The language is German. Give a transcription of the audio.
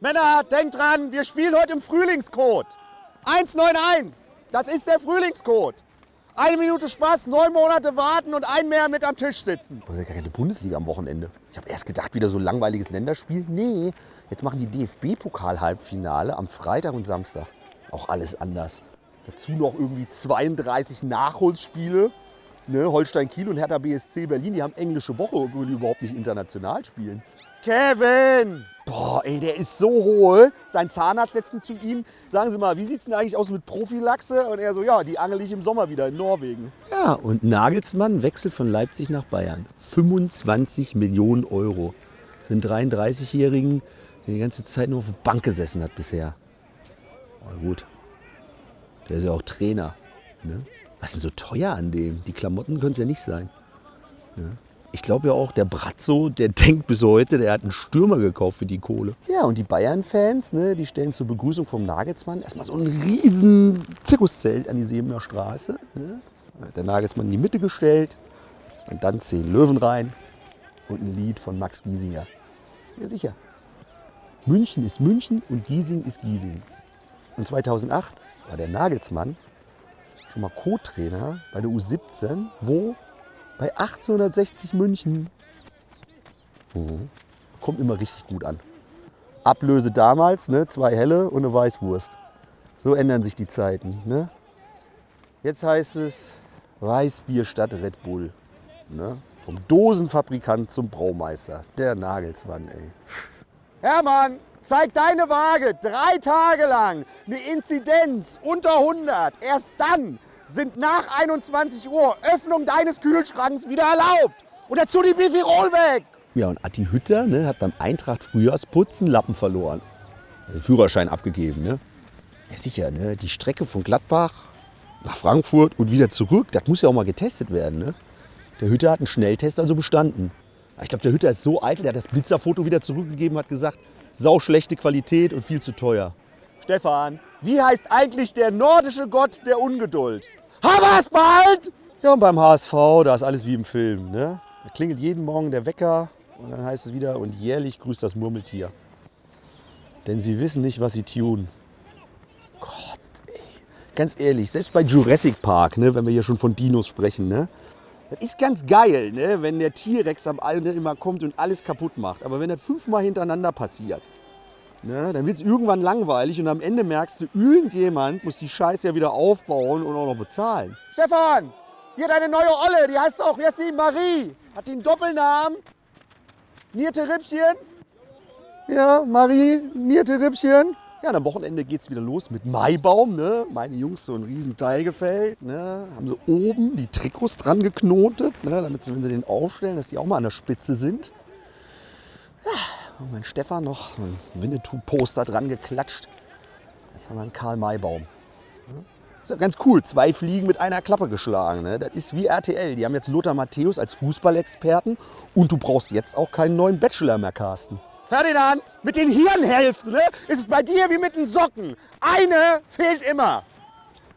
Männer, denkt dran, wir spielen heute im Frühlingscode. 191, das ist der Frühlingscode. Eine Minute Spaß, neun Monate warten und ein mehr mit am Tisch sitzen. Das ist ja gar keine Bundesliga am Wochenende. Ich habe erst gedacht, wieder so ein langweiliges Länderspiel. Nee, jetzt machen die DFB-Pokal-Halbfinale am Freitag und Samstag. Auch alles anders. Dazu noch irgendwie 32 Nachholspiele. Ne, Holstein Kiel und Hertha BSC Berlin, die haben englische Woche, die überhaupt nicht international spielen. Kevin! Boah, ey, der ist so hohl. Sein Zahnarzt setzen zu ihm. Sagen Sie mal, wie sieht's denn eigentlich aus mit Prophylaxe? Und er so, ja, die angel ich im Sommer wieder in Norwegen. Ja, und Nagelsmann wechselt von Leipzig nach Bayern. 25 Millionen Euro. Einen 33-Jährigen, der die ganze Zeit nur auf der Bank gesessen hat bisher. Aber gut, der ist ja auch Trainer. Ne? Was ist denn so teuer an dem? Die Klamotten können es ja nicht sein. Ne? Ich glaube ja auch, der Brazzo, der denkt bis heute, der hat einen Stürmer gekauft für die Kohle. Ja, und die Bayern-Fans, ne, die stellen zur Begrüßung vom Nagelsmann erstmal so ein riesen Zirkuszelt an die Sebener Straße. Ne? Hat der Nagelsmann in die Mitte gestellt und dann zehn Löwen rein und ein Lied von Max Giesinger. Ja, sicher. München ist München und Giesing ist Giesing. Und 2008 war der Nagelsmann schon mal Co-Trainer bei der U17, wo bei 1860 München. Mhm. Kommt immer richtig gut an. Ablöse damals, ne, zwei helle und eine Weißwurst. So ändern sich die Zeiten. Ne? Jetzt heißt es Weißbier statt Red Bull. Ne? Vom Dosenfabrikant zum Braumeister. Der Nagelsmann, ey. Hermann, zeig deine Waage drei Tage lang eine Inzidenz unter 100. Erst dann sind nach 21 Uhr Öffnung deines Kühlschranks wieder erlaubt. Und dazu die Bifirol weg. Ja, und Atti Hütter ne, hat beim Eintracht Frühjahrsputzen Lappen verloren. Den Führerschein abgegeben. Ne? Ja, sicher, ne? die Strecke von Gladbach nach Frankfurt und wieder zurück, das muss ja auch mal getestet werden. Ne? Der Hütter hat einen Schnelltest also bestanden. Ich glaube, der Hütter ist so eitel, der hat das Blitzerfoto wieder zurückgegeben, hat gesagt, sau schlechte Qualität und viel zu teuer. Stefan, wie heißt eigentlich der nordische Gott der Ungeduld? Haben bald? Ja, und beim HSV, da ist alles wie im Film. Ne? Da klingelt jeden Morgen der Wecker und dann heißt es wieder, und jährlich grüßt das Murmeltier. Denn sie wissen nicht, was sie tun. Gott, ey. Ganz ehrlich, selbst bei Jurassic Park, ne, wenn wir hier schon von Dinos sprechen, ne, das ist ganz geil, ne, wenn der T-Rex am Ende immer kommt und alles kaputt macht. Aber wenn das fünfmal hintereinander passiert, ne, dann wird es irgendwann langweilig und am Ende merkst du, irgendjemand muss die Scheiße ja wieder aufbauen und auch noch bezahlen. Stefan, hier deine neue Olle, die heißt auch, wie heißt sie? Marie. Hat die einen Doppelnamen? Nierte Rippchen? Ja, Marie, Nierte Rippchen. Ja, am Wochenende geht es wieder los mit Maibaum. Ne? Meine Jungs so ein riesen Teilgefällt. Ne? Haben so oben die Trikots dran geknotet, ne? damit sie, wenn sie den aufstellen, dass die auch mal an der Spitze sind. Ja, und mein Stefan noch ein Winnetou-Poster dran geklatscht. Jetzt haben wir einen Karl Maibaum. Ne? Ist ja ganz cool. Zwei Fliegen mit einer Klappe geschlagen. Ne? Das ist wie RTL. Die haben jetzt Lothar Matthäus als Fußballexperten und du brauchst jetzt auch keinen neuen Bachelor mehr casten. Ferdinand, mit den Hirnhälften ne, ist es bei dir wie mit den Socken. Eine fehlt immer.